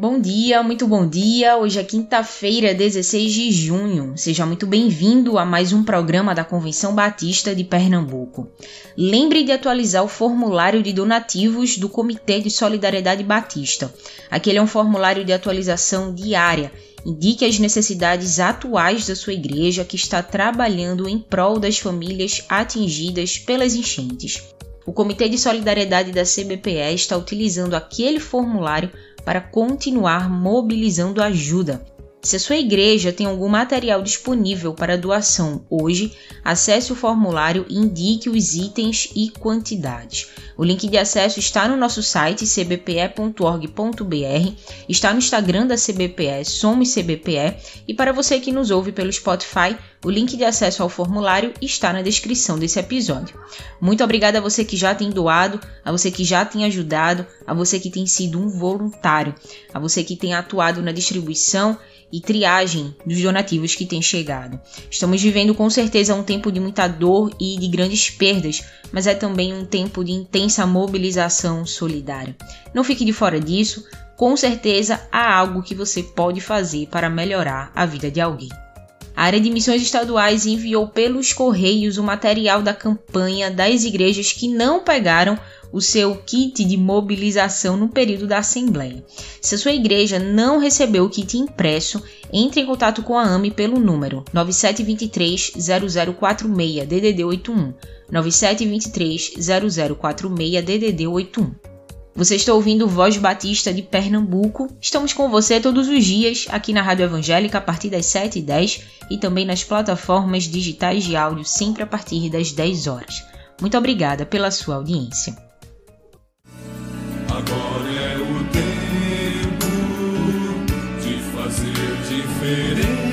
Bom dia, muito bom dia. Hoje é quinta-feira, 16 de junho. Seja muito bem-vindo a mais um programa da Convenção Batista de Pernambuco. Lembre de atualizar o formulário de donativos do Comitê de Solidariedade Batista. Aquele é um formulário de atualização diária. Indique as necessidades atuais da sua igreja que está trabalhando em prol das famílias atingidas pelas enchentes. O Comitê de Solidariedade da CBPE está utilizando aquele formulário para continuar mobilizando ajuda. Se a sua igreja tem algum material disponível para doação hoje, acesse o formulário e indique os itens e quantidades. O link de acesso está no nosso site cbpe.org.br, está no Instagram da CBPE, Somos CBPE, e para você que nos ouve pelo Spotify, o link de acesso ao formulário está na descrição desse episódio. Muito obrigada a você que já tem doado, a você que já tem ajudado, a você que tem sido um voluntário, a você que tem atuado na distribuição e triagem dos donativos que têm chegado. Estamos vivendo com certeza um tempo de muita dor e de grandes perdas, mas é também um tempo de intensa mobilização solidária. Não fique de fora disso, com certeza há algo que você pode fazer para melhorar a vida de alguém. A área de missões estaduais enviou pelos correios o material da campanha das igrejas que não pegaram o seu kit de mobilização no período da Assembleia. Se a sua igreja não recebeu o kit impresso, entre em contato com a AME pelo número 9723 0046 DDD 81 9723 0046 DDD 81. Você está ouvindo Voz Batista de Pernambuco. Estamos com você todos os dias aqui na Rádio Evangélica a partir das 7h10 e também nas plataformas digitais de áudio sempre a partir das 10 horas. Muito obrigada pela sua audiência. Agora é o tempo de fazer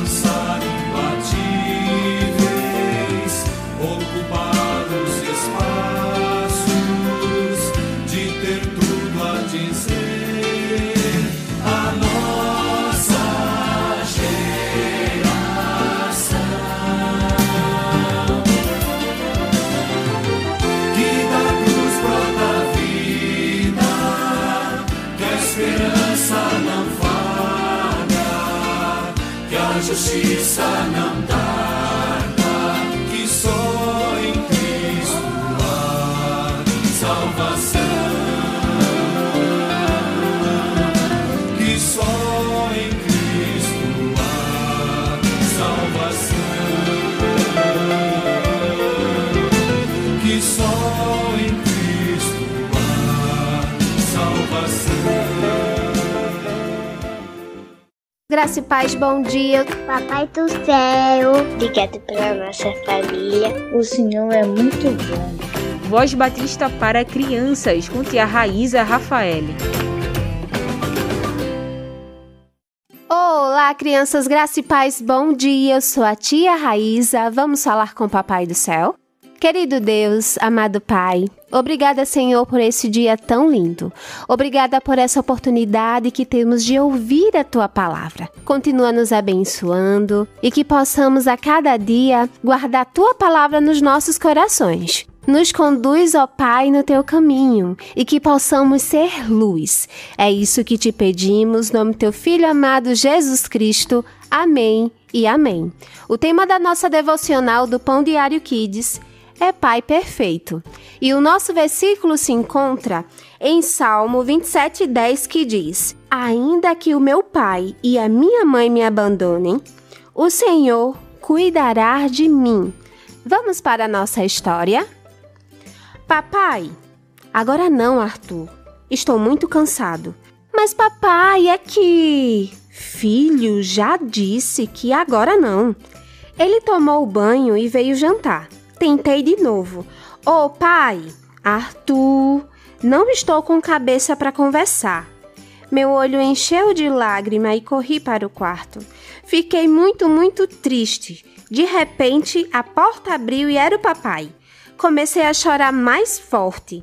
de avançar justiça não Graça e paz, bom dia. Papai do céu, obrigado pela nossa família. O Senhor é muito bom. Voz Batista para crianças com tia Raíza Rafael. Olá, crianças, graça e paz, bom dia. Eu sou a tia Raíza. Vamos falar com o Papai do Céu? Querido Deus, amado Pai, obrigada, Senhor, por esse dia tão lindo. Obrigada por essa oportunidade que temos de ouvir a tua palavra. Continua nos abençoando e que possamos a cada dia guardar a tua palavra nos nossos corações. Nos conduz, ó Pai, no teu caminho e que possamos ser luz. É isso que te pedimos, no nome teu Filho amado Jesus Cristo. Amém e amém. O tema da nossa devocional do Pão Diário Kids é Pai Perfeito. E o nosso versículo se encontra em Salmo 27,10 que diz: Ainda que o meu pai e a minha mãe me abandonem, o Senhor cuidará de mim. Vamos para a nossa história? Papai, agora não, Arthur. Estou muito cansado. Mas papai, é que. Filho já disse que agora não. Ele tomou o banho e veio jantar. Tentei de novo. Ô oh, pai, Arthur, não estou com cabeça para conversar. Meu olho encheu de lágrima e corri para o quarto. Fiquei muito, muito triste. De repente, a porta abriu e era o papai. Comecei a chorar mais forte.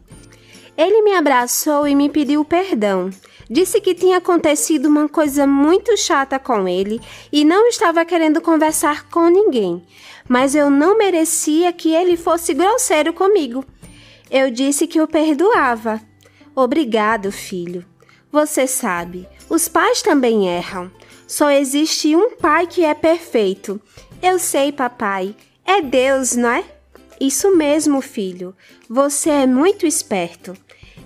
Ele me abraçou e me pediu perdão. Disse que tinha acontecido uma coisa muito chata com ele e não estava querendo conversar com ninguém, mas eu não merecia que ele fosse grosseiro comigo. Eu disse que o perdoava. Obrigado, filho. Você sabe, os pais também erram. Só existe um pai que é perfeito. Eu sei, papai. É Deus, não é? Isso mesmo, filho. Você é muito esperto.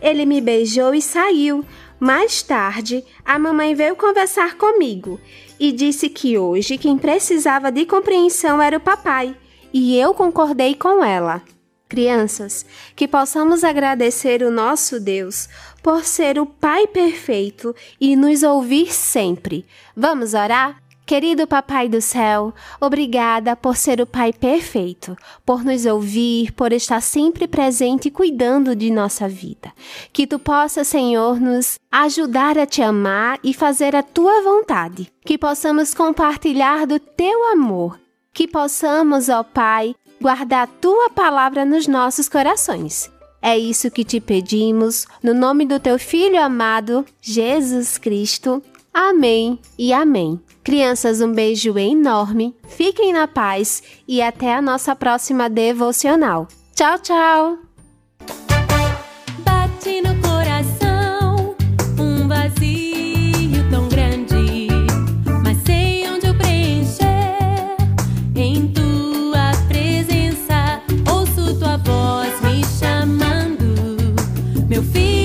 Ele me beijou e saiu. Mais tarde, a mamãe veio conversar comigo e disse que hoje quem precisava de compreensão era o papai, e eu concordei com ela. Crianças, que possamos agradecer o nosso Deus por ser o Pai perfeito e nos ouvir sempre. Vamos orar? Querido Papai do Céu, obrigada por ser o Pai perfeito, por nos ouvir, por estar sempre presente e cuidando de nossa vida. Que tu possa, Senhor, nos ajudar a te amar e fazer a tua vontade. Que possamos compartilhar do teu amor. Que possamos, ó Pai, guardar tua palavra nos nossos corações. É isso que te pedimos, no nome do teu Filho amado, Jesus Cristo. Amém e amém. Crianças, um beijo enorme, fiquem na paz e até a nossa próxima devocional. Tchau, tchau! Bate no coração um vazio tão grande, mas sei onde eu preencher em tua presença. Ouço tua voz me chamando, meu filho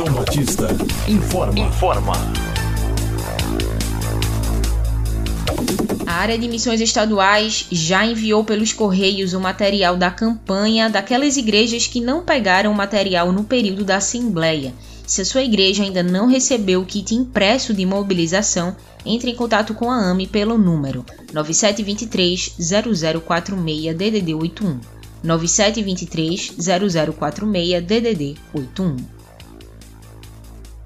Convenção Batista informa. Informa. área de missões estaduais já enviou pelos correios o material da campanha daquelas igrejas que não pegaram o material no período da Assembleia. Se a sua igreja ainda não recebeu o kit impresso de mobilização, entre em contato com a AME pelo número 9723 0046 DDD 81. 9723 0046 DDD 81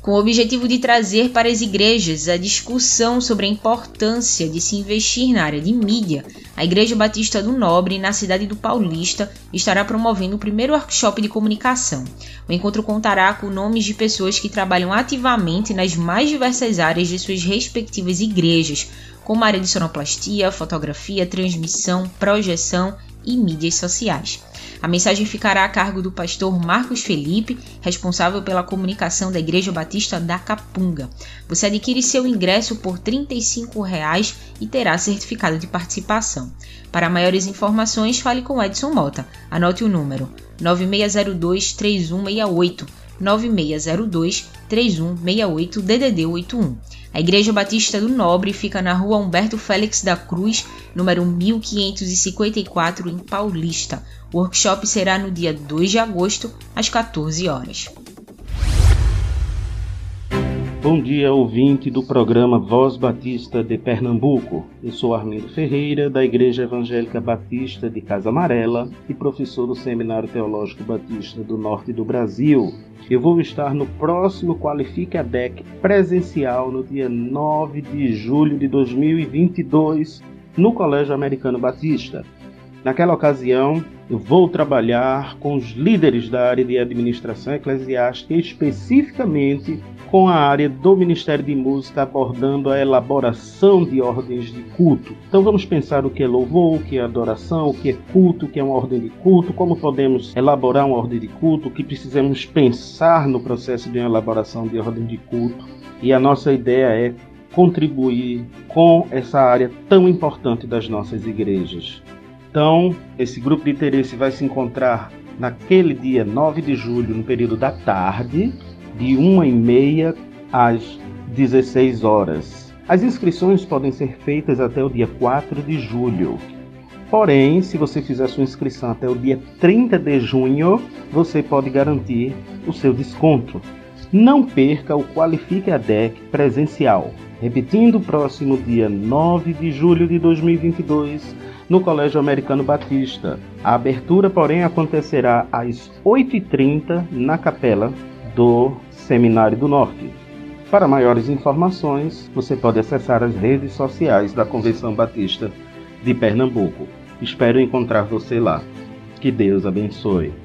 com o objetivo de trazer para as igrejas a discussão sobre a importância de se investir na área de mídia, a Igreja Batista do Nobre, na cidade do Paulista, estará promovendo o primeiro workshop de comunicação. O encontro contará com nomes de pessoas que trabalham ativamente nas mais diversas áreas de suas respectivas igrejas, como a área de sonoplastia, fotografia, transmissão, projeção e mídias sociais. A mensagem ficará a cargo do pastor Marcos Felipe, responsável pela comunicação da Igreja Batista da Capunga. Você adquire seu ingresso por 35 reais e terá certificado de participação. Para maiores informações, fale com Edson Mota. Anote o número 9602 3168 9602 3168 DDD 81. A Igreja Batista do Nobre fica na rua Humberto Félix da Cruz, número 1554, em Paulista. O workshop será no dia 2 de agosto, às 14 horas. Bom dia, ouvinte do programa Voz Batista de Pernambuco. Eu sou Armindo Ferreira, da Igreja Evangélica Batista de Casa Amarela e professor do Seminário Teológico Batista do Norte do Brasil. Eu vou estar no próximo Qualifique a DEC presencial no dia 9 de julho de 2022 no Colégio Americano Batista. Naquela ocasião, eu vou trabalhar com os líderes da área de administração eclesiástica, especificamente com a área do Ministério de Música, abordando a elaboração de ordens de culto. Então vamos pensar o que é louvor, o que é adoração, o que é culto, o que é uma ordem de culto, como podemos elaborar uma ordem de culto, o que precisamos pensar no processo de elaboração de ordem de culto. E a nossa ideia é contribuir com essa área tão importante das nossas igrejas. Então, esse grupo de interesse vai se encontrar naquele dia 9 de julho, no período da tarde, de 1h30 às 16 horas. As inscrições podem ser feitas até o dia 4 de julho. Porém, se você fizer sua inscrição até o dia 30 de junho, você pode garantir o seu desconto. Não perca o Qualifique a DEC presencial. Repetindo, próximo dia 9 de julho de 2022, no Colégio Americano Batista. A abertura, porém, acontecerá às 8h30 na capela do Seminário do Norte. Para maiores informações, você pode acessar as redes sociais da Convenção Batista de Pernambuco. Espero encontrar você lá. Que Deus abençoe.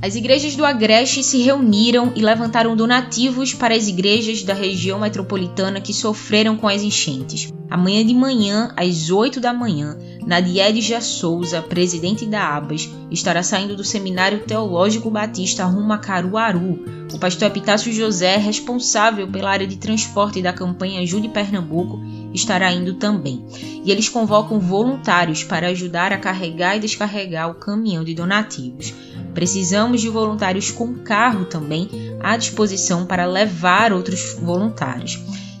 As igrejas do Agreste se reuniram e levantaram donativos para as igrejas da região metropolitana que sofreram com as enchentes. Amanhã de manhã, às 8 da manhã, Nadiedia Souza, presidente da ABAS, estará saindo do Seminário Teológico Batista rumo a Caruaru. O pastor Epitácio José, responsável pela área de transporte da campanha Ajude Pernambuco, estará indo também. E eles convocam voluntários para ajudar a carregar e descarregar o caminhão de donativos. Precisamos de voluntários com carro também à disposição para levar outros voluntários.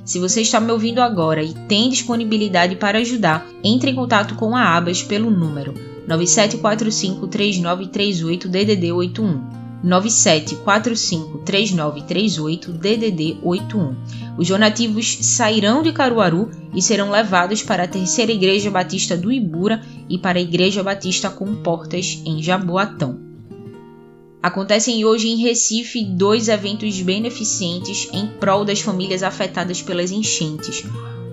Se você está me ouvindo agora e tem disponibilidade para ajudar, entre em contato com a Abas pelo número 97453938 DDD 81. 97453938 DDD 81. Os donativos sairão de Caruaru e serão levados para a Terceira Igreja Batista do Ibura e para a Igreja Batista com Portas em Jaboatão. Acontecem hoje em Recife dois eventos beneficentes em prol das famílias afetadas pelas enchentes.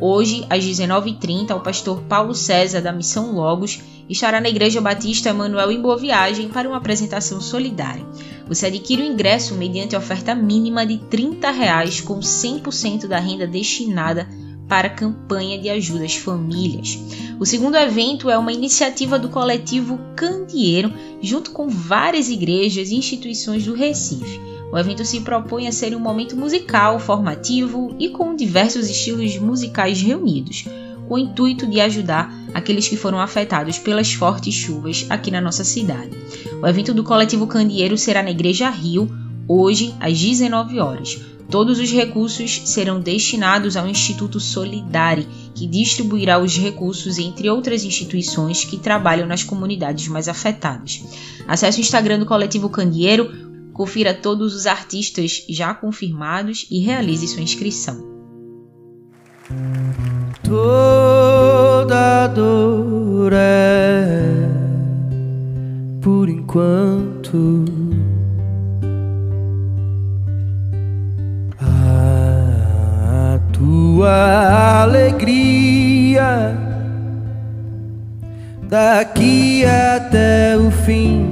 Hoje, às 19h30, o pastor Paulo César, da Missão Logos, estará na Igreja Batista Emanuel em Boa Viagem para uma apresentação solidária. Você adquire o ingresso mediante oferta mínima de 30 reais, com 100% da renda destinada para a campanha de ajuda às famílias. O segundo evento é uma iniciativa do coletivo Candeeiro, junto com várias igrejas e instituições do Recife. O evento se propõe a ser um momento musical, formativo e com diversos estilos musicais reunidos, com o intuito de ajudar aqueles que foram afetados pelas fortes chuvas aqui na nossa cidade. O evento do coletivo Candeeiro será na Igreja Rio, hoje às 19 horas. Todos os recursos serão destinados ao Instituto Solidari, que distribuirá os recursos entre outras instituições que trabalham nas comunidades mais afetadas. Acesse o Instagram do Coletivo Candeeiro, confira todos os artistas já confirmados e realize sua inscrição. Toda dor é por enquanto. Tua alegria daqui até o fim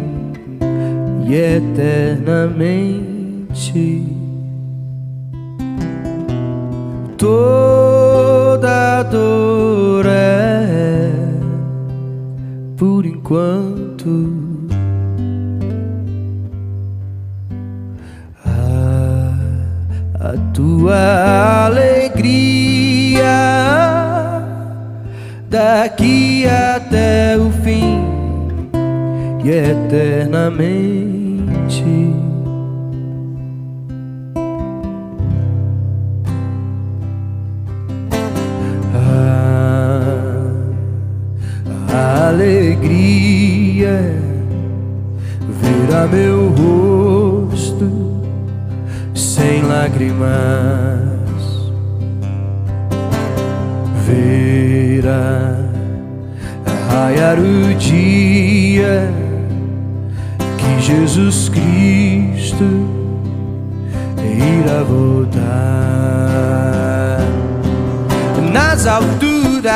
e eternamente. Toda dor é por enquanto. Tua alegria daqui até o fim e eternamente. A, a alegria ver a meu rosto sem lágrimas, ver a raiar o dia que Jesus Cristo irá voltar. Nas alturas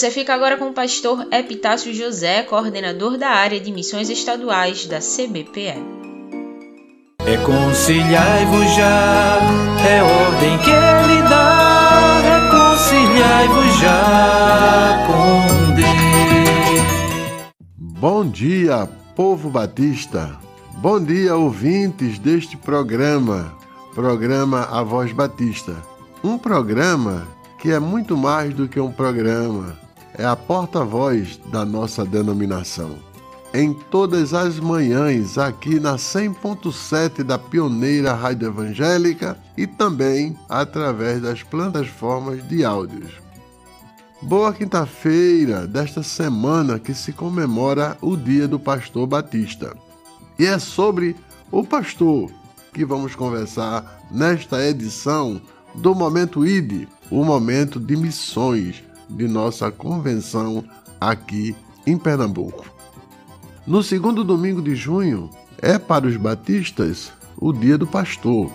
Você fica agora com o pastor Epitácio José, coordenador da área de missões estaduais da CBPE. Reconciliai-vos já, é ordem que ele dá. Reconciliai-vos já com Deus. Bom dia, povo batista. Bom dia, ouvintes deste programa, programa A Voz Batista. Um programa que é muito mais do que um programa, é a porta-voz da nossa denominação. Em todas as manhãs, aqui na 100.7 da Pioneira Rádio Evangélica e também através das plataformas de áudios. Boa quinta-feira desta semana que se comemora o Dia do Pastor Batista. E é sobre o pastor que vamos conversar nesta edição do Momento ID, o momento de missões de nossa convenção aqui em Pernambuco. No segundo domingo de junho é para os batistas o Dia do Pastor.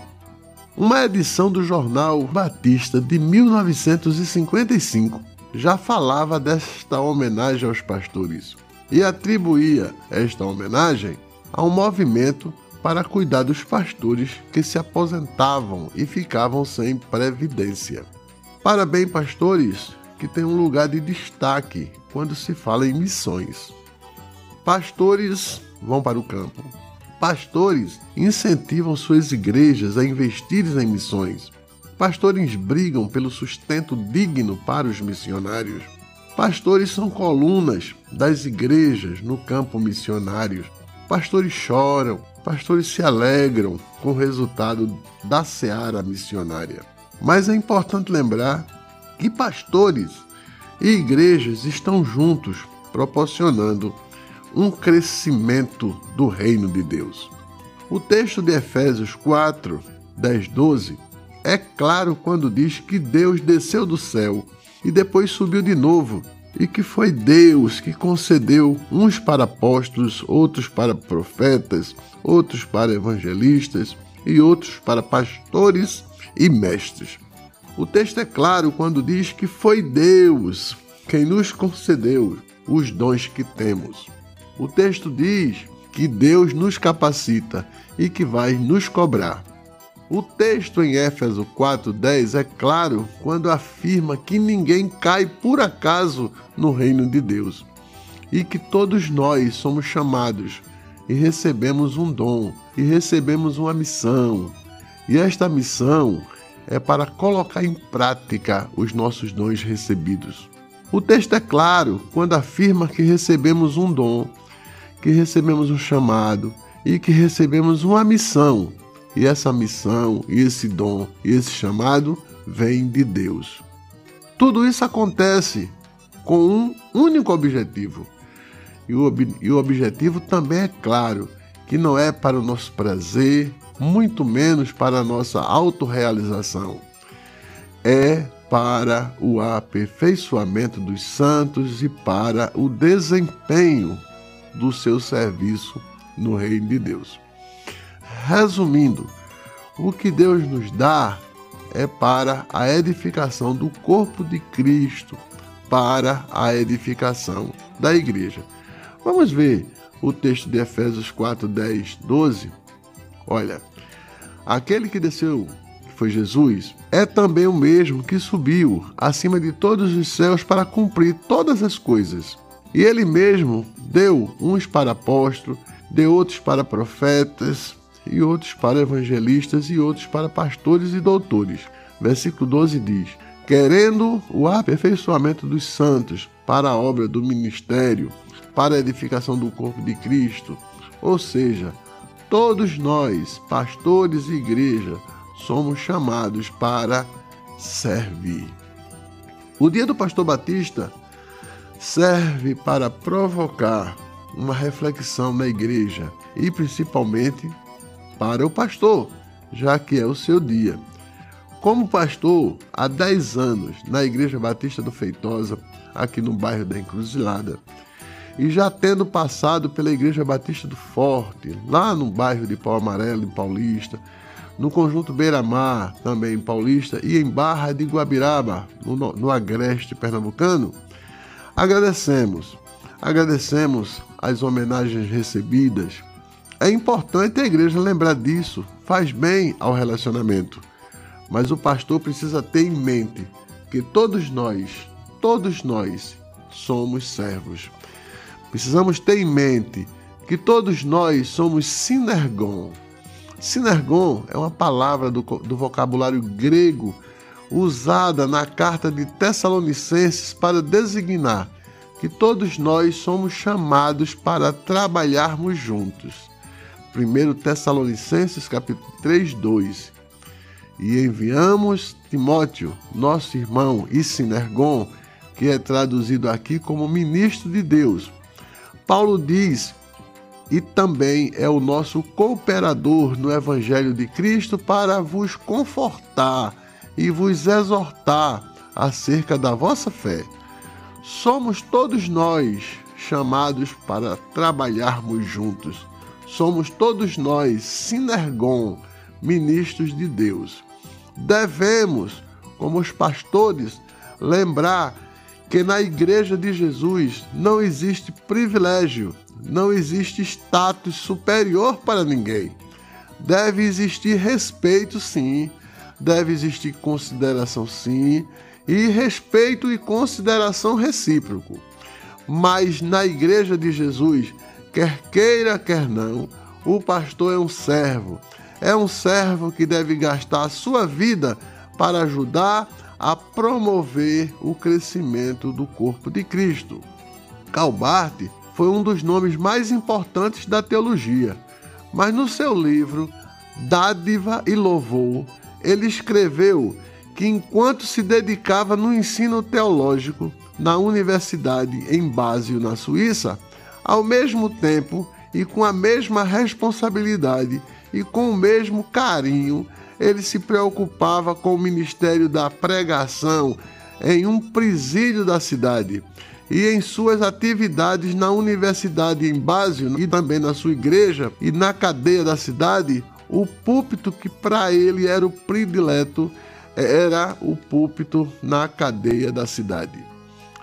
Uma edição do jornal Batista de 1955 já falava desta homenagem aos pastores e atribuía esta homenagem a um movimento para cuidar dos pastores que se aposentavam e ficavam sem previdência. Parabéns, pastores, que têm um lugar de destaque quando se fala em missões. Pastores vão para o campo. Pastores incentivam suas igrejas a investir em missões. Pastores brigam pelo sustento digno para os missionários. Pastores são colunas das igrejas no campo missionário. Pastores choram, pastores se alegram com o resultado da seara missionária. Mas é importante lembrar que pastores e igrejas estão juntos, proporcionando um crescimento do reino de Deus. O texto de Efésios 4, 10, 12 é claro quando diz que Deus desceu do céu e depois subiu de novo, e que foi Deus que concedeu uns para apóstolos, outros para profetas, outros para evangelistas e outros para pastores e mestres. O texto é claro quando diz que foi Deus quem nos concedeu os dons que temos. O texto diz que Deus nos capacita e que vai nos cobrar. O texto em Éfeso 4:10 é claro quando afirma que ninguém cai por acaso no reino de Deus e que todos nós somos chamados e recebemos um dom e recebemos uma missão. E esta missão é para colocar em prática os nossos dons recebidos. O texto é claro quando afirma que recebemos um dom, que recebemos um chamado e que recebemos uma missão e essa missão, esse dom, e esse chamado vem de Deus. Tudo isso acontece com um único objetivo. E o, ob e o objetivo também é claro, que não é para o nosso prazer, muito menos para a nossa autorrealização. É para o aperfeiçoamento dos santos e para o desempenho do seu serviço no reino de Deus. Resumindo, o que Deus nos dá é para a edificação do corpo de Cristo, para a edificação da igreja. Vamos ver o texto de Efésios 4, 10, 12. Olha, aquele que desceu, que foi Jesus, é também o mesmo que subiu acima de todos os céus para cumprir todas as coisas. E ele mesmo deu uns para apóstolos, deu outros para profetas, e outros para evangelistas e outros para pastores e doutores. Versículo 12 diz: Querendo o aperfeiçoamento dos santos para a obra do ministério, para a edificação do corpo de Cristo. Ou seja, todos nós, pastores e igreja, somos chamados para servir. O dia do pastor Batista serve para provocar uma reflexão na igreja e principalmente para o pastor, já que é o seu dia. Como pastor há 10 anos na Igreja Batista do Feitosa, aqui no bairro da Encruzilhada, e já tendo passado pela Igreja Batista do Forte, lá no bairro de Pau Amarelo, em Paulista, no conjunto Beira-Mar, também em Paulista, e em Barra de Guabiraba, no, no Agreste Pernambucano, agradecemos. Agradecemos as homenagens recebidas, é importante a igreja lembrar disso, faz bem ao relacionamento. Mas o pastor precisa ter em mente que todos nós, todos nós somos servos. Precisamos ter em mente que todos nós somos sinergon. Sinergon é uma palavra do, do vocabulário grego usada na carta de Tessalonicenses para designar que todos nós somos chamados para trabalharmos juntos. 1 Tessalonicenses capítulo 3, 2. E enviamos Timóteo, nosso irmão, e Sinergon, que é traduzido aqui como ministro de Deus. Paulo diz e também é o nosso cooperador no Evangelho de Cristo para vos confortar e vos exortar acerca da vossa fé. Somos todos nós chamados para trabalharmos juntos. Somos todos nós, sinergon, ministros de Deus. Devemos, como os pastores, lembrar que na Igreja de Jesus não existe privilégio, não existe status superior para ninguém. Deve existir respeito, sim, deve existir consideração, sim, e respeito e consideração recíproco. Mas na Igreja de Jesus, quer queira, quer não, o pastor é um servo. É um servo que deve gastar a sua vida para ajudar a promover o crescimento do corpo de Cristo. Calbart foi um dos nomes mais importantes da teologia, mas no seu livro Dádiva e Louvor, ele escreveu que enquanto se dedicava no ensino teológico na universidade em Basel, na Suíça, ao mesmo tempo e com a mesma responsabilidade e com o mesmo carinho, ele se preocupava com o ministério da pregação em um presídio da cidade e em suas atividades na universidade em Basel e também na sua igreja e na cadeia da cidade, o púlpito que para ele era o predileto era o púlpito na cadeia da cidade.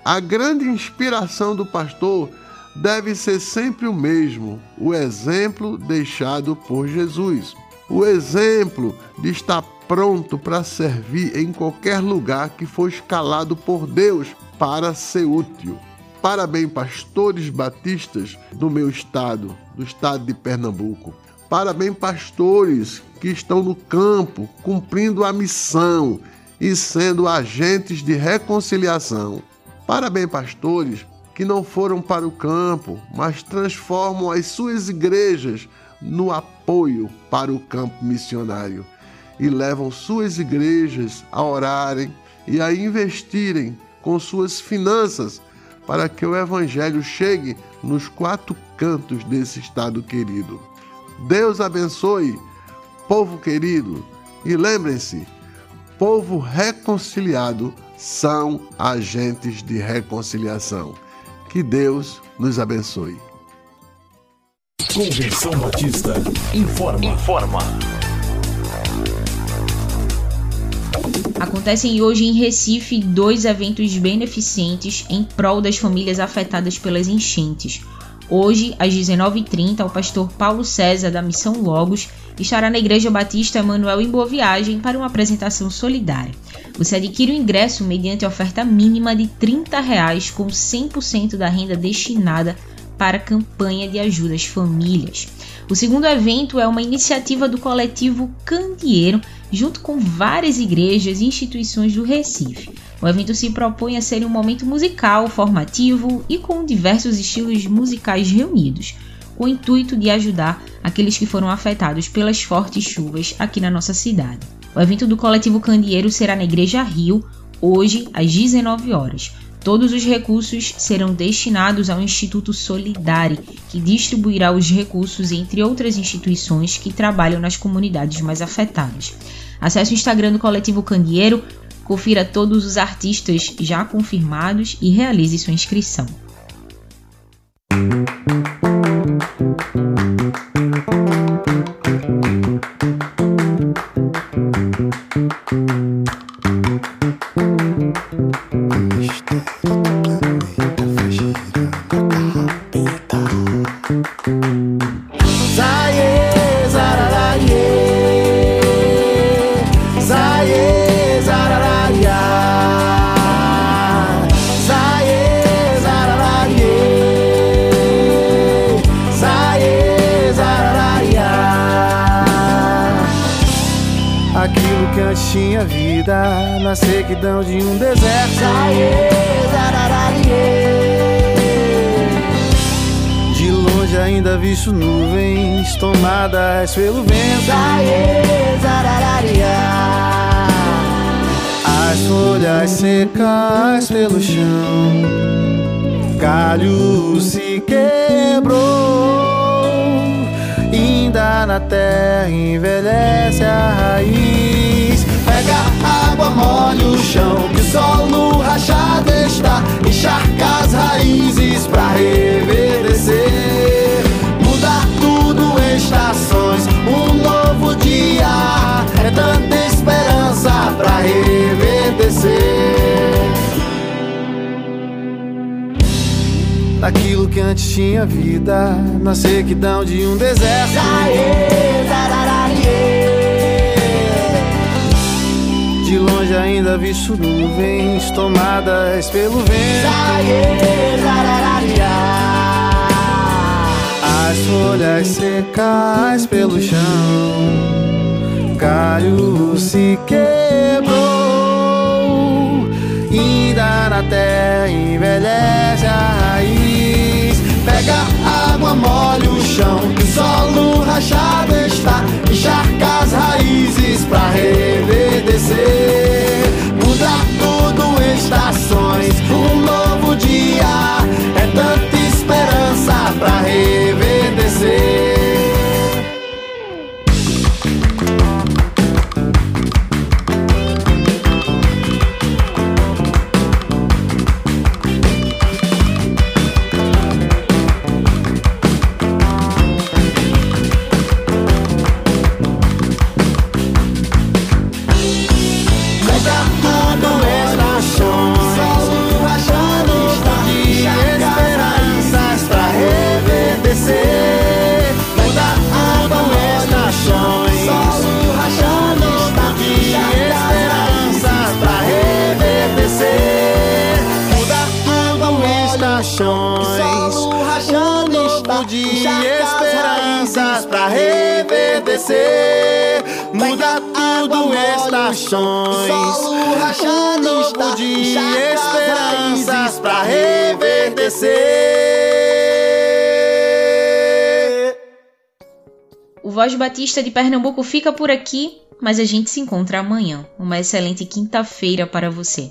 A grande inspiração do pastor deve ser sempre o mesmo, o exemplo deixado por Jesus. O exemplo de estar pronto para servir em qualquer lugar que for escalado por Deus para ser útil. Parabéns, pastores batistas do meu estado, do estado de Pernambuco. Parabéns, pastores que estão no campo cumprindo a missão e sendo agentes de reconciliação. Parabéns, pastores que não foram para o campo, mas transformam as suas igrejas no apoio para o campo missionário e levam suas igrejas a orarem e a investirem com suas finanças para que o Evangelho chegue nos quatro cantos desse estado querido. Deus abençoe, povo querido, e lembrem-se: povo reconciliado são agentes de reconciliação. Que Deus nos abençoe. Convenção Batista informa. Informa. Acontecem hoje em Recife dois eventos beneficentes em prol das famílias afetadas pelas enchentes. Hoje, às 19h30, o pastor Paulo César, da Missão Logos, estará na Igreja Batista Emanuel em Boa Viagem para uma apresentação solidária. Você adquire o ingresso mediante oferta mínima de 30 reais, com 100% da renda destinada para a campanha de ajuda às famílias. O segundo evento é uma iniciativa do coletivo Candeeiro, junto com várias igrejas e instituições do Recife. O evento se propõe a ser um momento musical, formativo e com diversos estilos musicais reunidos, com o intuito de ajudar aqueles que foram afetados pelas fortes chuvas aqui na nossa cidade. O evento do coletivo Candeeiro será na Igreja Rio, hoje às 19 horas. Todos os recursos serão destinados ao Instituto Solidari, que distribuirá os recursos entre outras instituições que trabalham nas comunidades mais afetadas. Acesse o Instagram do Coletivo Candeeiro, confira todos os artistas já confirmados e realize sua inscrição. Que antes tinha vida na sequidão de um deserto. De longe ainda visto nuvens tomadas pelo vento. As folhas secas pelo chão, galho se quebrou. Ainda na terra envelhece a raiz. Pega água, molha o chão, que o solo rachado está. Encharca as raízes pra reverdecer. Muda tudo em estações, um novo dia. É tanta esperança pra reverdecer. Daquilo que antes tinha vida na sequidão de um deserto. De longe ainda visto nuvens tomadas pelo vento. As folhas secas pelo chão, galho se quebrou. Ainda na terra envelhece a raiz. Pega água, molha o chão, que o solo rachado está. Encharca as raízes pra reverdecer. Muda tudo estações, um novo dia. É tanta esperança pra reverdecer. De esperanças pra reverdecer Muda tudo estações Solo rachado de esperanças pra reverdecer O Voz Batista de Pernambuco fica por aqui, mas a gente se encontra amanhã. Uma excelente quinta-feira para você.